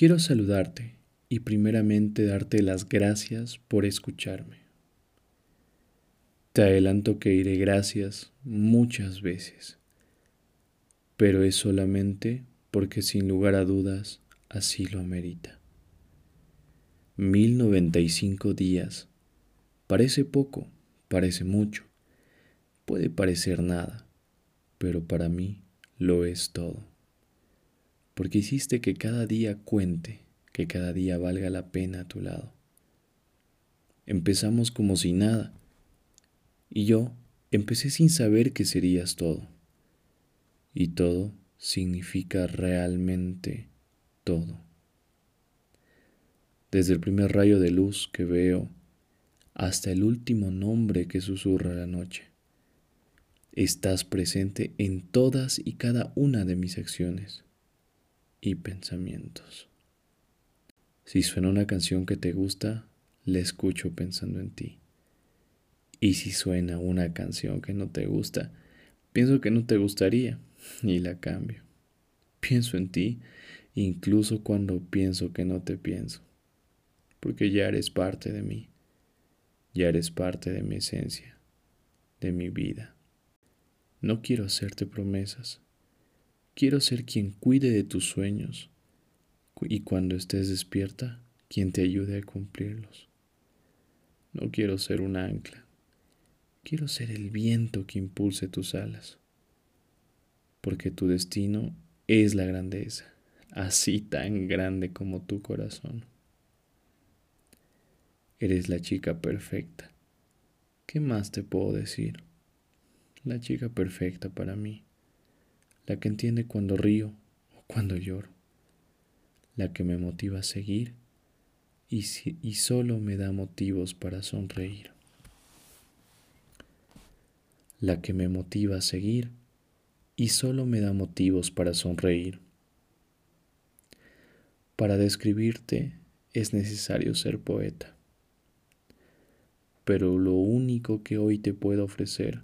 Quiero saludarte y primeramente darte las gracias por escucharme. Te adelanto que diré gracias muchas veces, pero es solamente porque sin lugar a dudas así lo amerita. 1095 días. Parece poco, parece mucho, puede parecer nada, pero para mí lo es todo. Porque hiciste que cada día cuente, que cada día valga la pena a tu lado. Empezamos como si nada, y yo empecé sin saber que serías todo. Y todo significa realmente todo desde el primer rayo de luz que veo hasta el último nombre que susurra la noche. Estás presente en todas y cada una de mis acciones y pensamientos. Si suena una canción que te gusta, la escucho pensando en ti. Y si suena una canción que no te gusta, pienso que no te gustaría y la cambio. Pienso en ti incluso cuando pienso que no te pienso porque ya eres parte de mí, ya eres parte de mi esencia, de mi vida. No quiero hacerte promesas, quiero ser quien cuide de tus sueños y cuando estés despierta, quien te ayude a cumplirlos. No quiero ser un ancla, quiero ser el viento que impulse tus alas, porque tu destino es la grandeza, así tan grande como tu corazón. Eres la chica perfecta. ¿Qué más te puedo decir? La chica perfecta para mí. La que entiende cuando río o cuando lloro. La que me motiva a seguir y, y solo me da motivos para sonreír. La que me motiva a seguir y solo me da motivos para sonreír. Para describirte es necesario ser poeta pero lo único que hoy te puedo ofrecer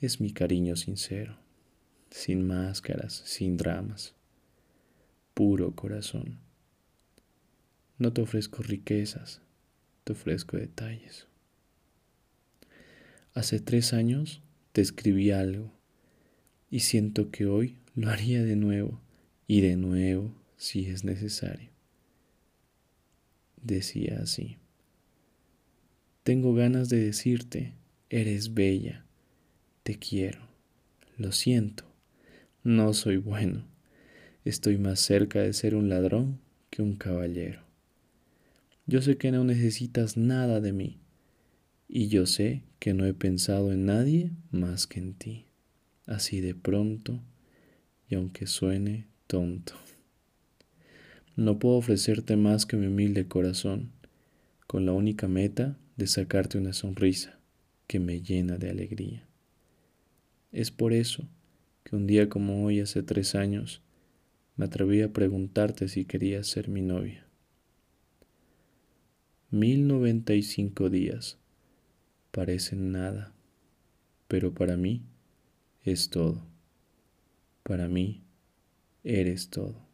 es mi cariño sincero, sin máscaras, sin dramas, puro corazón. No te ofrezco riquezas, te ofrezco detalles. Hace tres años te escribí algo y siento que hoy lo haría de nuevo y de nuevo si es necesario. Decía así. Tengo ganas de decirte, eres bella, te quiero, lo siento, no soy bueno, estoy más cerca de ser un ladrón que un caballero. Yo sé que no necesitas nada de mí, y yo sé que no he pensado en nadie más que en ti, así de pronto, y aunque suene tonto. No puedo ofrecerte más que mi humilde corazón, con la única meta de sacarte una sonrisa que me llena de alegría. Es por eso que un día como hoy, hace tres años, me atreví a preguntarte si querías ser mi novia. Mil noventa y cinco días parecen nada, pero para mí es todo. Para mí eres todo.